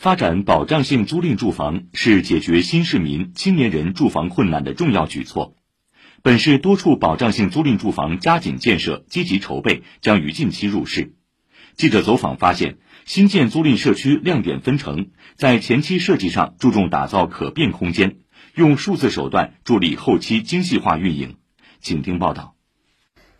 发展保障性租赁住房是解决新市民、青年人住房困难的重要举措。本市多处保障性租赁住房加紧建设、积极筹备，将于近期入市。记者走访发现，新建租赁社区亮点纷呈，在前期设计上注重打造可变空间，用数字手段助力后期精细化运营。请听报道。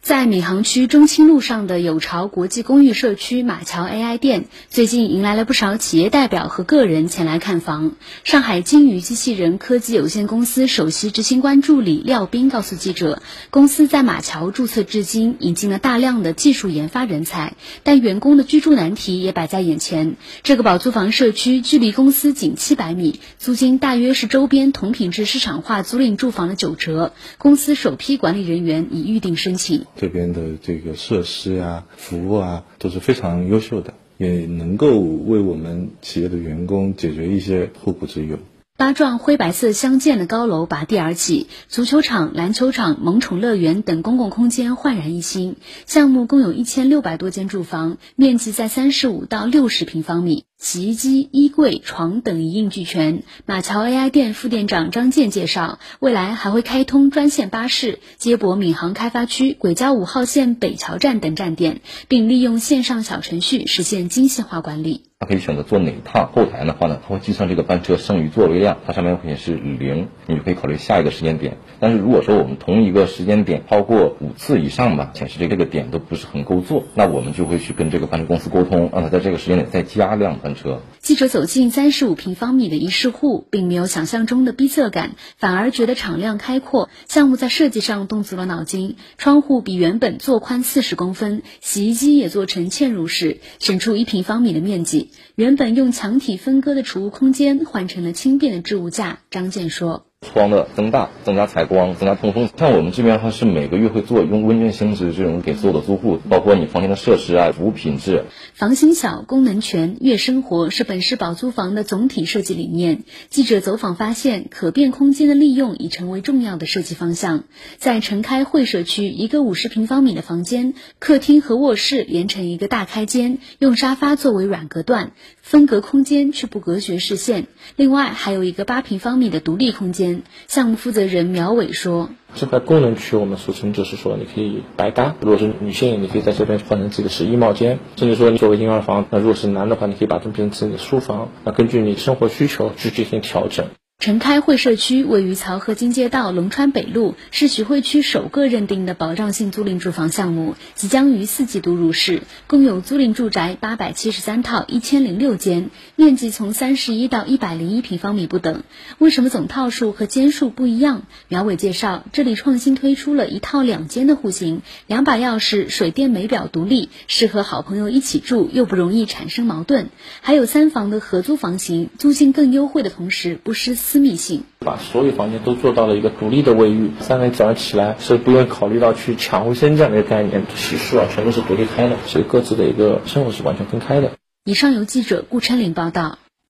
在闵行区中清路上的有巢国际公寓社区马桥 AI 店，最近迎来了不少企业代表和个人前来看房。上海金鱼机器人科技有限公司首席执行官助理廖斌告诉记者，公司在马桥注册至今，引进了大量的技术研发人才，但员工的居住难题也摆在眼前。这个保租房社区距离公司仅七百米，租金大约是周边同品质市场化租赁住房的九折。公司首批管理人员已预定申请。这边的这个设施啊、服务啊都是非常优秀的，也能够为我们企业的员工解决一些后顾之忧。八幢灰白色相间的高楼拔地而起，足球场、篮球场、萌宠乐园等公共空间焕然一新。项目共有一千六百多间住房，面积在三十五到六十平方米。洗衣机、衣柜、床等一应俱全。马桥 AI 店副店长张健介绍，未来还会开通专线巴士接驳闵行开发区轨交五号线北桥站等站点，并利用线上小程序实现精细化管理。他可以选择坐哪一趟，后台的话呢，他会计算这个班车剩余座位量，它上面会显示零，你就可以考虑下一个时间点。但是如果说我们同一个时间点超过五次以上吧，显示这个点都不是很够坐，那我们就会去跟这个班车公司沟通，让他在这个时间点再加量班。记者走进三十五平方米的一室户，并没有想象中的逼仄感，反而觉得敞亮开阔。项目在设计上动足了脑筋，窗户比原本做宽四十公分，洗衣机也做成嵌入式，省出一平方米的面积。原本用墙体分割的储物空间换成了轻便的置物架。张健说。窗的增大，增加采光，增加通风。像我们这边的话，是每个月会做用问卷形式这种给所有的租户，包括你房间的设施啊、服务品质。房型小，功能全，悦生活是本市保租房的总体设计理念。记者走访发现，可变空间的利用已成为重要的设计方向。在城开会社区，一个五十平方米的房间，客厅和卧室连成一个大开间，用沙发作为软隔断，分隔空间却不隔绝视线。另外还有一个八平方米的独立空间。项目负责人苗伟说：“这块功能区，我们俗称就是说，你可以白搭。如果是女性，你可以在这边换成自己的是衣帽间，甚至说你作为婴儿房。那如果是男的话，你可以把这变成自己的书房。那根据你生活需求去进行调整。”城开会社区位于漕河泾街道龙川北路，是徐汇区首个认定的保障性租赁住房项目，即将于四季度入市。共有租赁住宅八百七十三套，一千零六间，面积从三十一到一百零一平方米不等。为什么总套数和间数不一样？苗伟介绍，这里创新推出了一套两间的户型，两把钥匙，水电煤表独立，适合好朋友一起住，又不容易产生矛盾。还有三房的合租房型，租金更优惠的同时不失。私密性，把所有房间都做到了一个独立的卫浴，三人早上起来是不用考虑到去抢卫生这样的一个概念，洗漱啊全都是独立开的，所以各自的一个生活是完全分开的。以上由记者顾琛林报道。